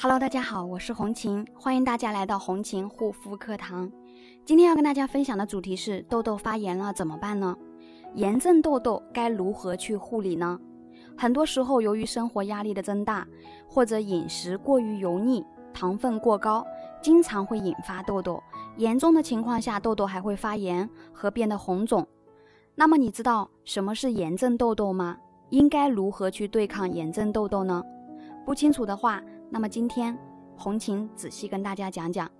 Hello，大家好，我是红琴，欢迎大家来到红琴护肤课堂。今天要跟大家分享的主题是痘痘发炎了怎么办呢？炎症痘痘该如何去护理呢？很多时候，由于生活压力的增大，或者饮食过于油腻、糖分过高，经常会引发痘痘。严重的情况下，痘痘还会发炎和变得红肿。那么，你知道什么是炎症痘痘吗？应该如何去对抗炎症痘痘呢？不清楚的话，那么今天红琴仔细跟大家讲讲。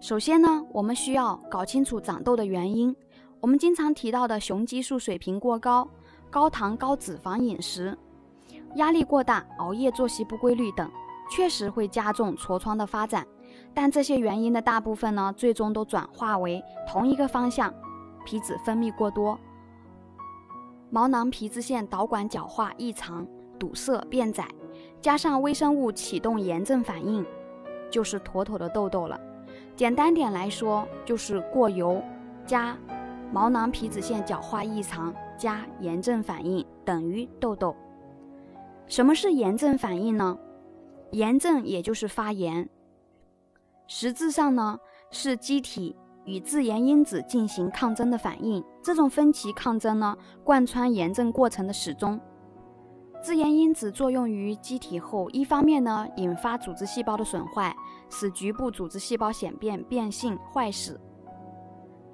首先呢，我们需要搞清楚长痘的原因。我们经常提到的雄激素水平过高、高糖高脂肪饮食、压力过大、熬夜、作息不规律等，确实会加重痤疮的发展。但这些原因的大部分呢，最终都转化为同一个方向：皮脂分泌过多、毛囊皮脂腺导管角化异常、堵塞变窄。加上微生物启动炎症反应，就是妥妥的痘痘了。简单点来说，就是过油加毛囊皮脂腺角化异常加炎症反应等于痘痘。什么是炎症反应呢？炎症也就是发炎，实质上呢是机体与自炎因子进行抗争的反应。这种分歧抗争呢，贯穿炎症过程的始终。自炎因子作用于机体后，一方面呢，引发组织细胞的损坏，使局部组织细胞显变、变性、坏死；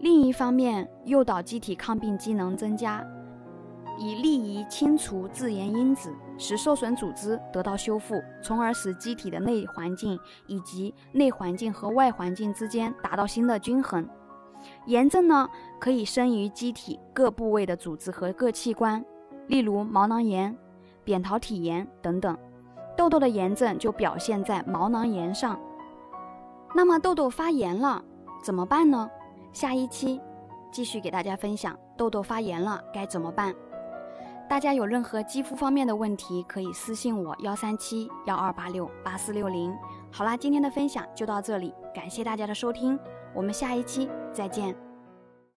另一方面，诱导机体抗病机能增加，以利于清除自炎因子，使受损组织得到修复，从而使机体的内环境以及内环境和外环境之间达到新的均衡。炎症呢，可以生于机体各部位的组织和各器官，例如毛囊炎。扁桃体炎等等，痘痘的炎症就表现在毛囊炎上。那么痘痘发炎了怎么办呢？下一期继续给大家分享痘痘发炎了该怎么办。大家有任何肌肤方面的问题，可以私信我幺三七幺二八六八四六零。好啦，今天的分享就到这里，感谢大家的收听，我们下一期再见。